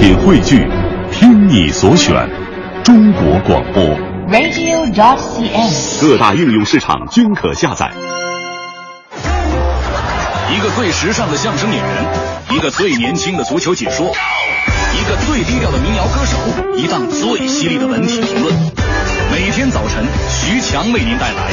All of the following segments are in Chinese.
品汇聚，听你所选，中国广播。radio.dot.cn，。各大应用市场均可下载。一个最时尚的相声演员，一个最年轻的足球解说，一个最低调的民谣歌手，一档最犀利的文体评论。每天早晨，徐强为您带来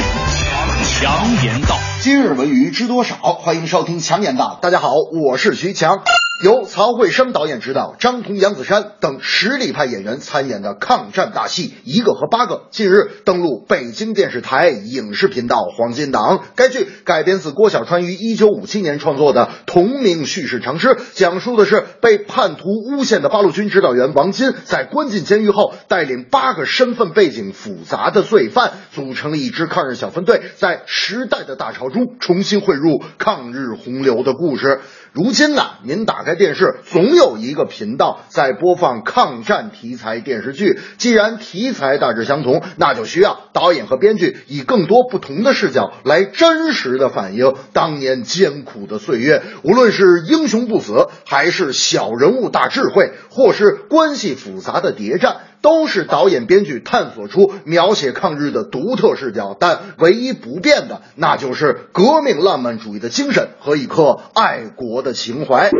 强言道。今日文娱知多少？欢迎收听强言道。大家好，我是徐强。由曹慧生导演执导，张彤、杨子姗等实力派演员参演的抗战大戏《一个和八个》，近日登陆北京电视台影视频道黄金档。该剧改编自郭小川于1957年创作的同名叙事长诗，讲述的是被叛徒诬陷的八路军指导员王金在关进监狱后，带领八个身份背景复杂的罪犯，组成了一支抗日小分队，在时代的大潮中重新汇入抗日洪流的故事。如今呢，您打开电视，总有一个频道在播放抗战题材电视剧。既然题材大致相同，那就需要导演和编剧以更多不同的视角来真实的反映当年艰苦的岁月。无论是英雄不死，还是小人物大智慧，或是关系复杂的谍战。都是导演、编剧探索出描写抗日的独特视角，但唯一不变的，那就是革命浪漫主义的精神和一颗爱国的情怀。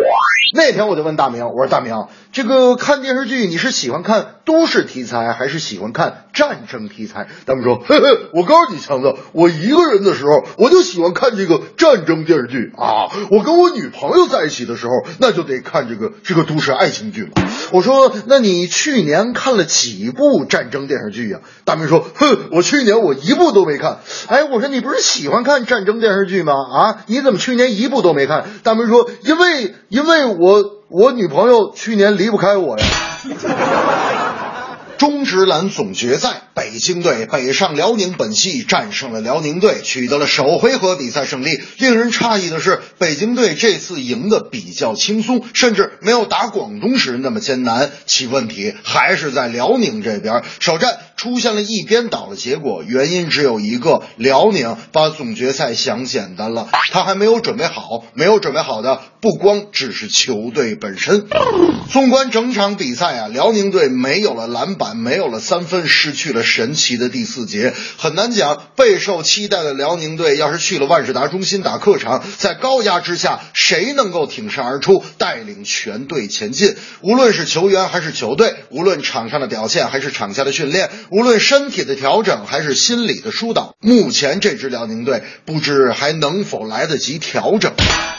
那天我就问大明，我说大明，这个看电视剧你是喜欢看都市题材，还是喜欢看战争题材？大明说，嘿嘿，我告诉你强子，我一个人的时候，我就喜欢看这个战争电视剧啊。我跟我女朋友在一起的时候，那就得看这个这个都市爱情剧了。我说，那你去年看了几部战争电视剧呀、大明说，哼，我去年我一部都没看。哎，我说你不是喜欢看战争电视剧吗？啊，你怎么去年一部都没看？大明说，因为因为我我女朋友去年离不开我呀。中职篮总决赛，北京队北上辽宁本溪战胜了辽宁队，取得了首回合比赛胜利。令人诧异的是，北京队这次赢得比较轻松，甚至没有打广东时那么艰难。其问题还是在辽宁这边，首战出现了一边倒的结果，原因只有一个：辽宁把总决赛想简单了，他还没有准备好，没有准备好的不光只是球队本身。纵观整场比赛啊，辽宁队没有了篮板。没有了三分，失去了神奇的第四节，很难讲。备受期待的辽宁队，要是去了万事达中心打客场，在高压之下，谁能够挺身而出，带领全队前进？无论是球员还是球队，无论场上的表现还是场下的训练，无论身体的调整还是心理的疏导，目前这支辽宁队不知还能否来得及调整。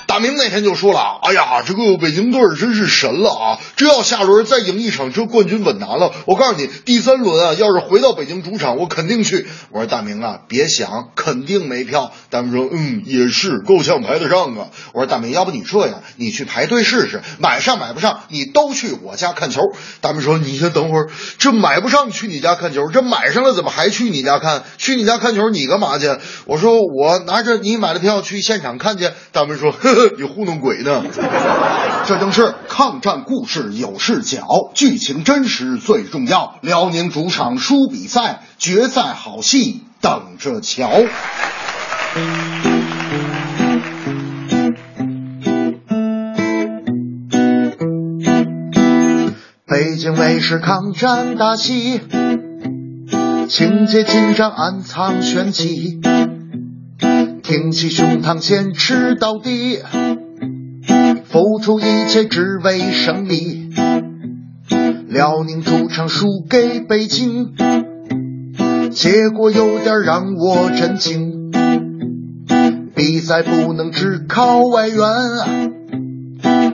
大明那天就说了：“哎呀，这个北京队真是神了啊！这要下轮再赢一场，这冠军稳拿了。我告诉你，第三轮啊，要是回到北京主场，我肯定去。”我说：“大明啊，别想，肯定没票。”大明说：“嗯，也是，够呛排得上啊。”我说：“大明，要不你这样，你去排队试试，买上买不上，你都去我家看球。”大明说：“你先等会儿，这买不上去你家看球，这买上了怎么还去你家看？去你家看球你干嘛去？”我说：“我拿着你买的票去现场看去。”大明说：“呵呵，你糊弄鬼呢。”这正是抗战故事有视角，剧情真实最重要。辽宁主场输比赛，决赛好戏等着瞧。北京卫视抗战大戏，情节紧张，暗藏玄机。挺起胸膛，坚持到底，付出一切只为胜利。辽宁主场输给北京，结果有点让我震惊。比赛不能只靠外援，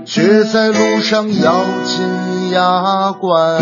决赛路上咬紧牙关。